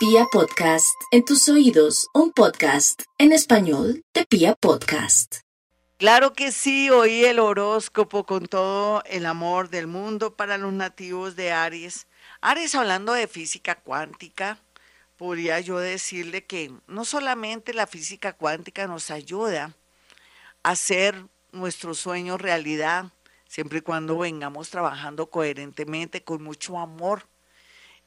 Pia Podcast, en tus oídos, un podcast en español de Pia Podcast. Claro que sí, hoy el horóscopo con todo el amor del mundo para los nativos de Aries. Aries hablando de física cuántica, podría yo decirle que no solamente la física cuántica nos ayuda a hacer nuestro sueño realidad, siempre y cuando vengamos trabajando coherentemente, con mucho amor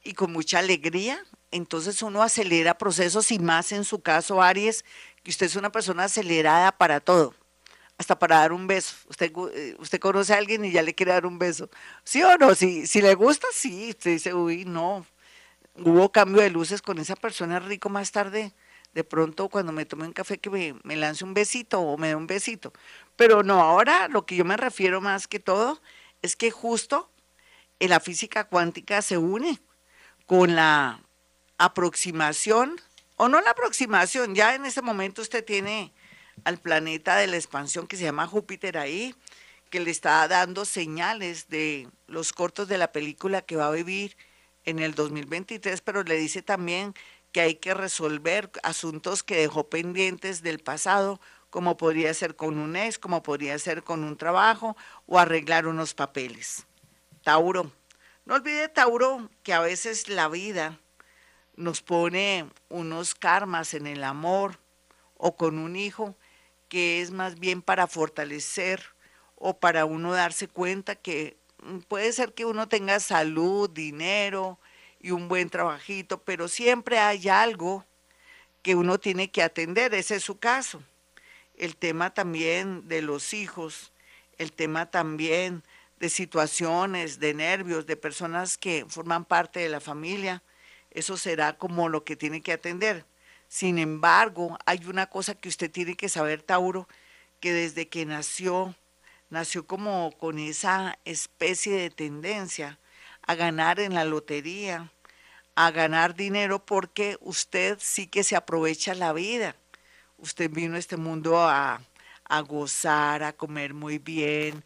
y con mucha alegría, entonces uno acelera procesos y más en su caso, Aries, que usted es una persona acelerada para todo, hasta para dar un beso. Usted, eh, usted conoce a alguien y ya le quiere dar un beso. ¿Sí o no? Si, si le gusta, sí. Usted dice, uy, no. Hubo cambio de luces con esa persona rico más tarde. De pronto, cuando me tome un café, que me, me lance un besito o me dé un besito. Pero no, ahora lo que yo me refiero más que todo es que justo en la física cuántica se une con la aproximación, o no la aproximación, ya en ese momento usted tiene al planeta de la expansión que se llama Júpiter ahí, que le está dando señales de los cortos de la película que va a vivir en el 2023, pero le dice también que hay que resolver asuntos que dejó pendientes del pasado, como podría ser con un ex, como podría ser con un trabajo o arreglar unos papeles. Tauro. No olvide, Tauro, que a veces la vida nos pone unos karmas en el amor o con un hijo que es más bien para fortalecer o para uno darse cuenta que mm, puede ser que uno tenga salud, dinero y un buen trabajito, pero siempre hay algo que uno tiene que atender, ese es su caso. El tema también de los hijos, el tema también de situaciones, de nervios, de personas que forman parte de la familia, eso será como lo que tiene que atender. Sin embargo, hay una cosa que usted tiene que saber, Tauro, que desde que nació, nació como con esa especie de tendencia a ganar en la lotería, a ganar dinero, porque usted sí que se aprovecha la vida. Usted vino a este mundo a, a gozar, a comer muy bien,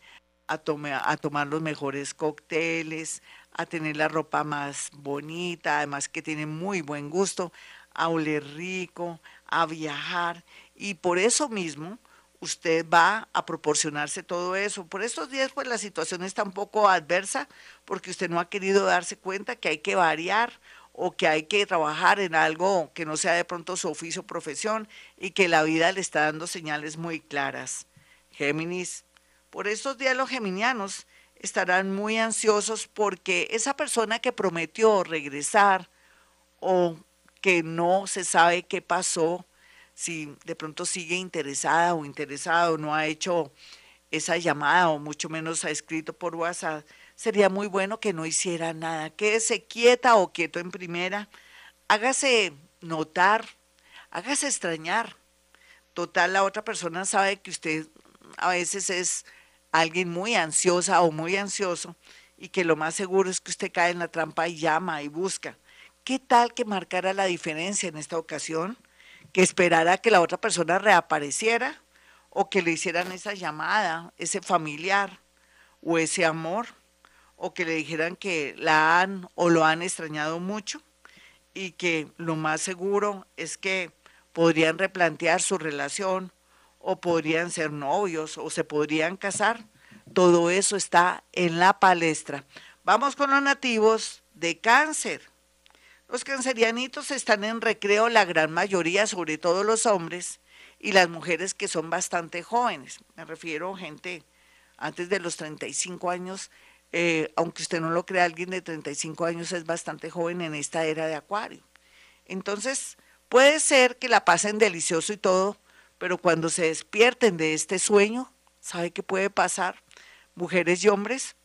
a, tomar los mejores cócteles, a tener la ropa más bonita, además que tiene muy buen gusto, a oler rico, a viajar. Y por eso mismo usted va a proporcionarse todo eso. Por estos días pues la situación está un poco adversa porque usted no ha querido darse cuenta que hay que variar o que hay que trabajar en algo que no sea de pronto su oficio o profesión y que la vida le está dando señales muy claras. Géminis, por estos días los geminianos estarán muy ansiosos porque esa persona que prometió regresar o que no se sabe qué pasó, si de pronto sigue interesada o interesado, no ha hecho esa llamada o mucho menos ha escrito por WhatsApp, sería muy bueno que no hiciera nada, quédese quieta o quieto en primera, hágase notar, hágase extrañar. Total, la otra persona sabe que usted a veces es alguien muy ansiosa o muy ansioso y que lo más seguro es que usted cae en la trampa y llama y busca. ¿Qué tal que marcara la diferencia en esta ocasión? Que esperara que la otra persona reapareciera o que le hicieran esa llamada, ese familiar o ese amor, o que le dijeran que la han o lo han extrañado mucho y que lo más seguro es que podrían replantear su relación o podrían ser novios o se podrían casar. Todo eso está en la palestra. Vamos con los nativos de cáncer. Los cancerianitos están en recreo, la gran mayoría, sobre todo los hombres y las mujeres que son bastante jóvenes. Me refiero a gente antes de los 35 años, eh, aunque usted no lo crea, alguien de 35 años es bastante joven en esta era de acuario. Entonces, puede ser que la pasen delicioso y todo, pero cuando se despierten de este sueño, ¿sabe qué puede pasar? Mujeres y hombres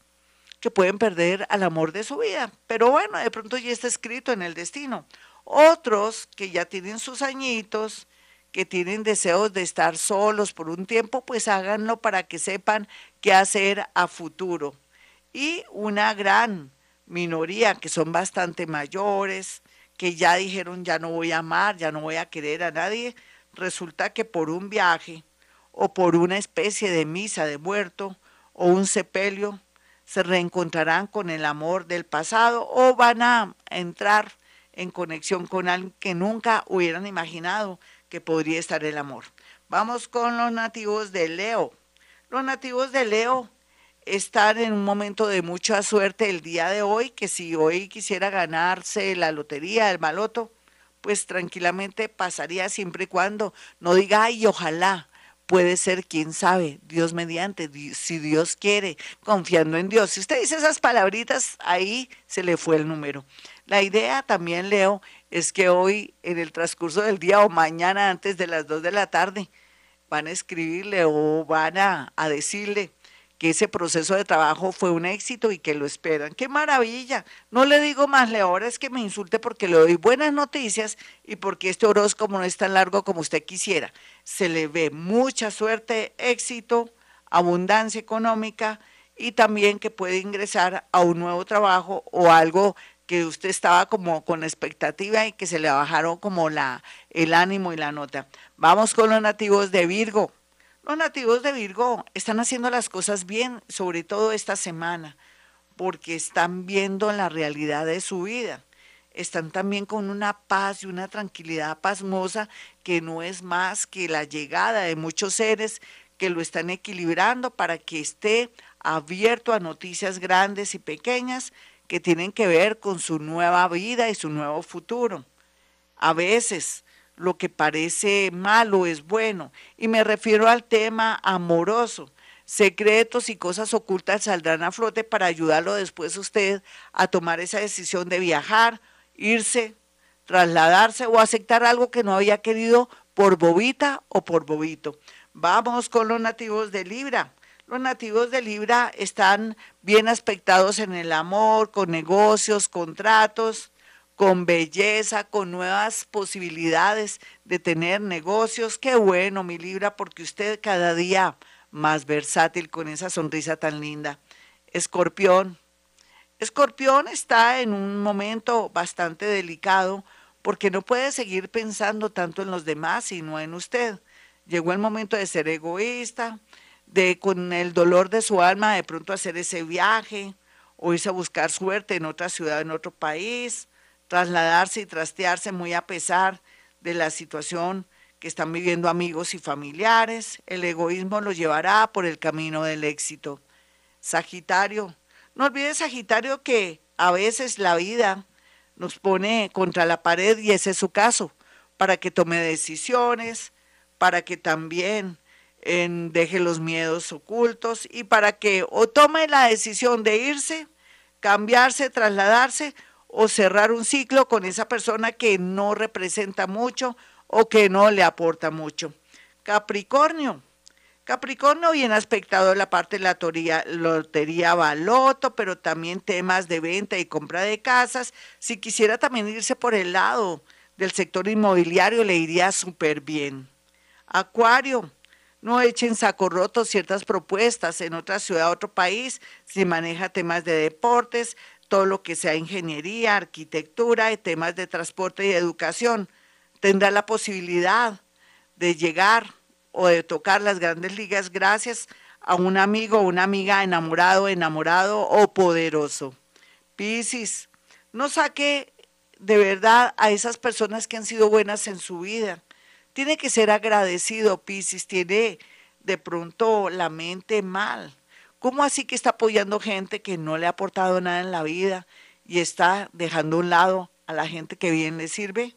que pueden perder al amor de su vida. Pero bueno, de pronto ya está escrito en el destino. Otros que ya tienen sus añitos, que tienen deseos de estar solos por un tiempo, pues háganlo para que sepan qué hacer a futuro. Y una gran minoría que son bastante mayores, que ya dijeron ya no voy a amar, ya no voy a querer a nadie, resulta que por un viaje o por una especie de misa de muerto o un sepelio se reencontrarán con el amor del pasado o van a entrar en conexión con alguien que nunca hubieran imaginado que podría estar el amor. Vamos con los nativos de Leo. Los nativos de Leo están en un momento de mucha suerte el día de hoy, que si hoy quisiera ganarse la lotería, el maloto, pues tranquilamente pasaría siempre y cuando no diga, ay, ojalá, puede ser, quién sabe, Dios mediante, si Dios quiere, confiando en Dios. Si usted dice esas palabritas, ahí se le fue el número. La idea también, Leo, es que hoy, en el transcurso del día o mañana antes de las 2 de la tarde, van a escribirle o van a, a decirle, que ese proceso de trabajo fue un éxito y que lo esperan. ¡Qué maravilla! No le digo más, le ahora es que me insulte porque le doy buenas noticias y porque este horóscopo no es tan largo como usted quisiera. Se le ve mucha suerte, éxito, abundancia económica y también que puede ingresar a un nuevo trabajo o algo que usted estaba como con expectativa y que se le bajaron como la, el ánimo y la nota. Vamos con los nativos de Virgo. Los nativos de Virgo están haciendo las cosas bien, sobre todo esta semana, porque están viendo la realidad de su vida. Están también con una paz y una tranquilidad pasmosa que no es más que la llegada de muchos seres que lo están equilibrando para que esté abierto a noticias grandes y pequeñas que tienen que ver con su nueva vida y su nuevo futuro. A veces lo que parece malo es bueno. Y me refiero al tema amoroso. Secretos y cosas ocultas saldrán a flote para ayudarlo después usted a tomar esa decisión de viajar, irse, trasladarse o aceptar algo que no había querido por bobita o por bobito. Vamos con los nativos de Libra. Los nativos de Libra están bien aspectados en el amor, con negocios, contratos, con belleza, con nuevas posibilidades de tener negocios. Qué bueno, mi Libra, porque usted cada día más versátil con esa sonrisa tan linda. Escorpión. Escorpión está en un momento bastante delicado porque no puede seguir pensando tanto en los demás sino en usted. Llegó el momento de ser egoísta, de con el dolor de su alma de pronto hacer ese viaje o irse a buscar suerte en otra ciudad, en otro país, trasladarse y trastearse muy a pesar de la situación que están viviendo amigos y familiares. El egoísmo lo llevará por el camino del éxito. Sagitario, no olvides Sagitario que a veces la vida nos pone contra la pared y ese es su caso, para que tome decisiones, para que también deje los miedos ocultos y para que o tome la decisión de irse, cambiarse, trasladarse o cerrar un ciclo con esa persona que no representa mucho o que no le aporta mucho. Capricornio. Capricornio bien aspectado la parte de la lotería, lotería baloto, pero también temas de venta y compra de casas. Si quisiera también irse por el lado del sector inmobiliario, le iría súper bien. Acuario, no echen saco roto ciertas propuestas en otra ciudad, otro país, si maneja temas de deportes, todo lo que sea ingeniería, arquitectura y temas de transporte y educación. Tendrá la posibilidad de llegar o de tocar las grandes ligas gracias a un amigo o una amiga enamorado, enamorado o poderoso. Piscis, no saque de verdad a esas personas que han sido buenas en su vida. Tiene que ser agradecido, Piscis, tiene de pronto la mente mal ¿Cómo así que está apoyando gente que no le ha aportado nada en la vida y está dejando a un lado a la gente que bien le sirve?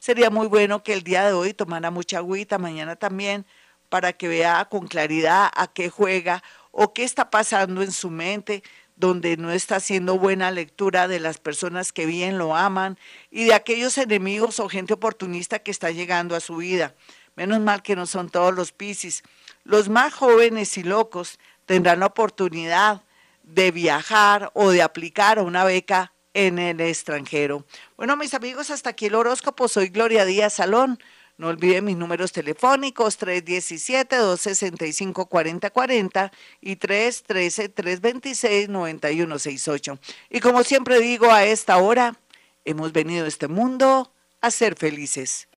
Sería muy bueno que el día de hoy tomara mucha agüita, mañana también, para que vea con claridad a qué juega o qué está pasando en su mente, donde no está haciendo buena lectura de las personas que bien lo aman y de aquellos enemigos o gente oportunista que está llegando a su vida. Menos mal que no son todos los piscis. Los más jóvenes y locos tendrán la oportunidad de viajar o de aplicar a una beca en el extranjero. Bueno, mis amigos, hasta aquí el horóscopo. Soy Gloria Díaz Salón. No olviden mis números telefónicos 317-265-4040 y 313-326-9168. Y como siempre digo a esta hora, hemos venido a este mundo a ser felices.